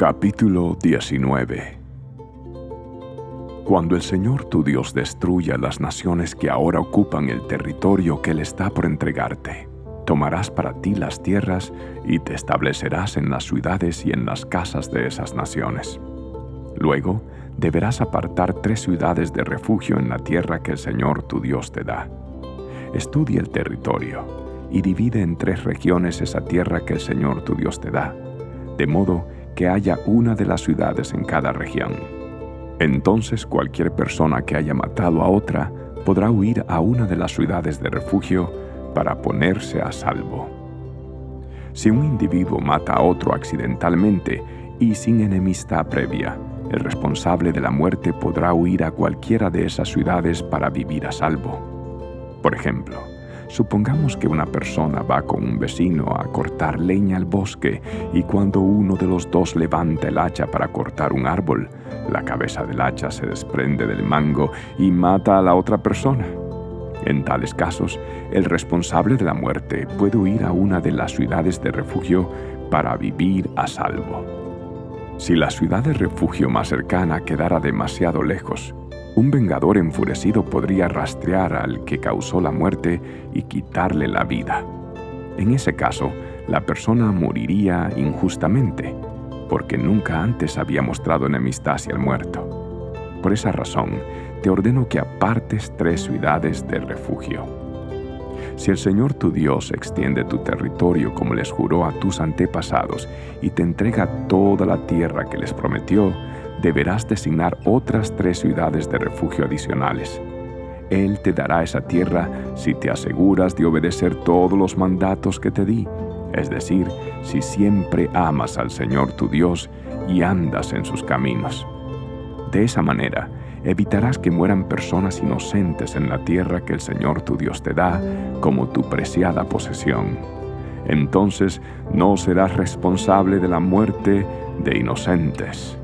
Capítulo 19 Cuando el Señor tu Dios destruya las naciones que ahora ocupan el territorio que Él está por entregarte, tomarás para ti las tierras y te establecerás en las ciudades y en las casas de esas naciones. Luego, deberás apartar tres ciudades de refugio en la tierra que el Señor tu Dios te da. Estudia el territorio y divide en tres regiones esa tierra que el Señor tu Dios te da, de modo que haya una de las ciudades en cada región. Entonces cualquier persona que haya matado a otra podrá huir a una de las ciudades de refugio para ponerse a salvo. Si un individuo mata a otro accidentalmente y sin enemistad previa, el responsable de la muerte podrá huir a cualquiera de esas ciudades para vivir a salvo. Por ejemplo, supongamos que una persona va con un vecino a cortar leña al bosque y cuando uno de los dos levanta el hacha para cortar un árbol, la cabeza del hacha se desprende del mango y mata a la otra persona. En tales casos, el responsable de la muerte puede huir a una de las ciudades de refugio para vivir a salvo. Si la ciudad de refugio más cercana quedara demasiado lejos, un vengador enfurecido podría rastrear al que causó la muerte y quitarle la vida. En ese caso, la persona moriría injustamente, porque nunca antes había mostrado enemistad hacia el muerto. Por esa razón, te ordeno que apartes tres ciudades de refugio. Si el Señor tu Dios extiende tu territorio como les juró a tus antepasados y te entrega toda la tierra que les prometió, deberás designar otras tres ciudades de refugio adicionales. Él te dará esa tierra si te aseguras de obedecer todos los mandatos que te di, es decir, si siempre amas al Señor tu Dios y andas en sus caminos. De esa manera, evitarás que mueran personas inocentes en la tierra que el Señor tu Dios te da como tu preciada posesión. Entonces no serás responsable de la muerte de inocentes.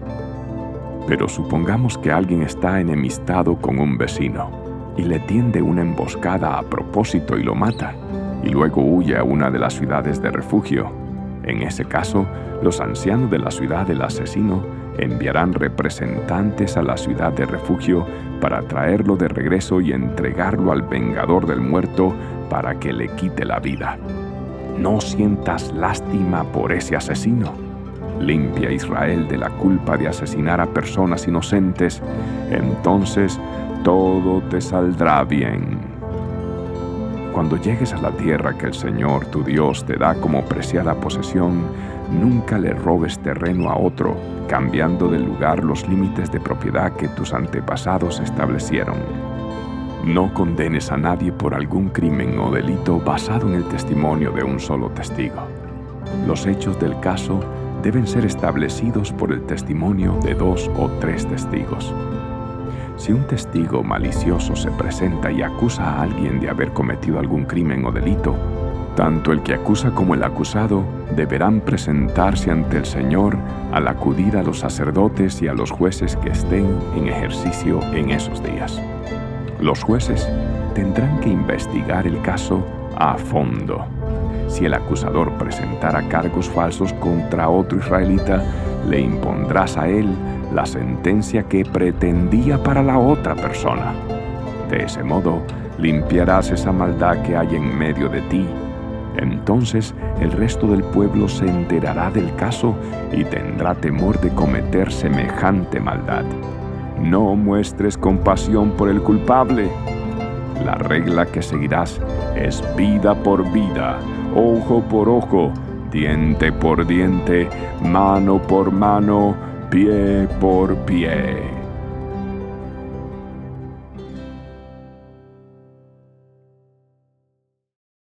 Pero supongamos que alguien está enemistado con un vecino y le tiende una emboscada a propósito y lo mata, y luego huye a una de las ciudades de refugio. En ese caso, los ancianos de la ciudad del asesino enviarán representantes a la ciudad de refugio para traerlo de regreso y entregarlo al vengador del muerto para que le quite la vida. No sientas lástima por ese asesino. Limpia Israel de la culpa de asesinar a personas inocentes, entonces todo te saldrá bien. Cuando llegues a la tierra que el Señor tu Dios te da como preciada posesión, nunca le robes terreno a otro, cambiando de lugar los límites de propiedad que tus antepasados establecieron. No condenes a nadie por algún crimen o delito basado en el testimonio de un solo testigo. Los hechos del caso deben ser establecidos por el testimonio de dos o tres testigos. Si un testigo malicioso se presenta y acusa a alguien de haber cometido algún crimen o delito, tanto el que acusa como el acusado deberán presentarse ante el Señor al acudir a los sacerdotes y a los jueces que estén en ejercicio en esos días. Los jueces tendrán que investigar el caso a fondo. Si el acusador presentara cargos falsos contra otro israelita, le impondrás a él la sentencia que pretendía para la otra persona. De ese modo, limpiarás esa maldad que hay en medio de ti entonces el resto del pueblo se enterará del caso y tendrá temor de cometer semejante maldad. No muestres compasión por el culpable. La regla que seguirás es vida por vida, ojo por ojo, diente por diente, mano por mano, pie por pie.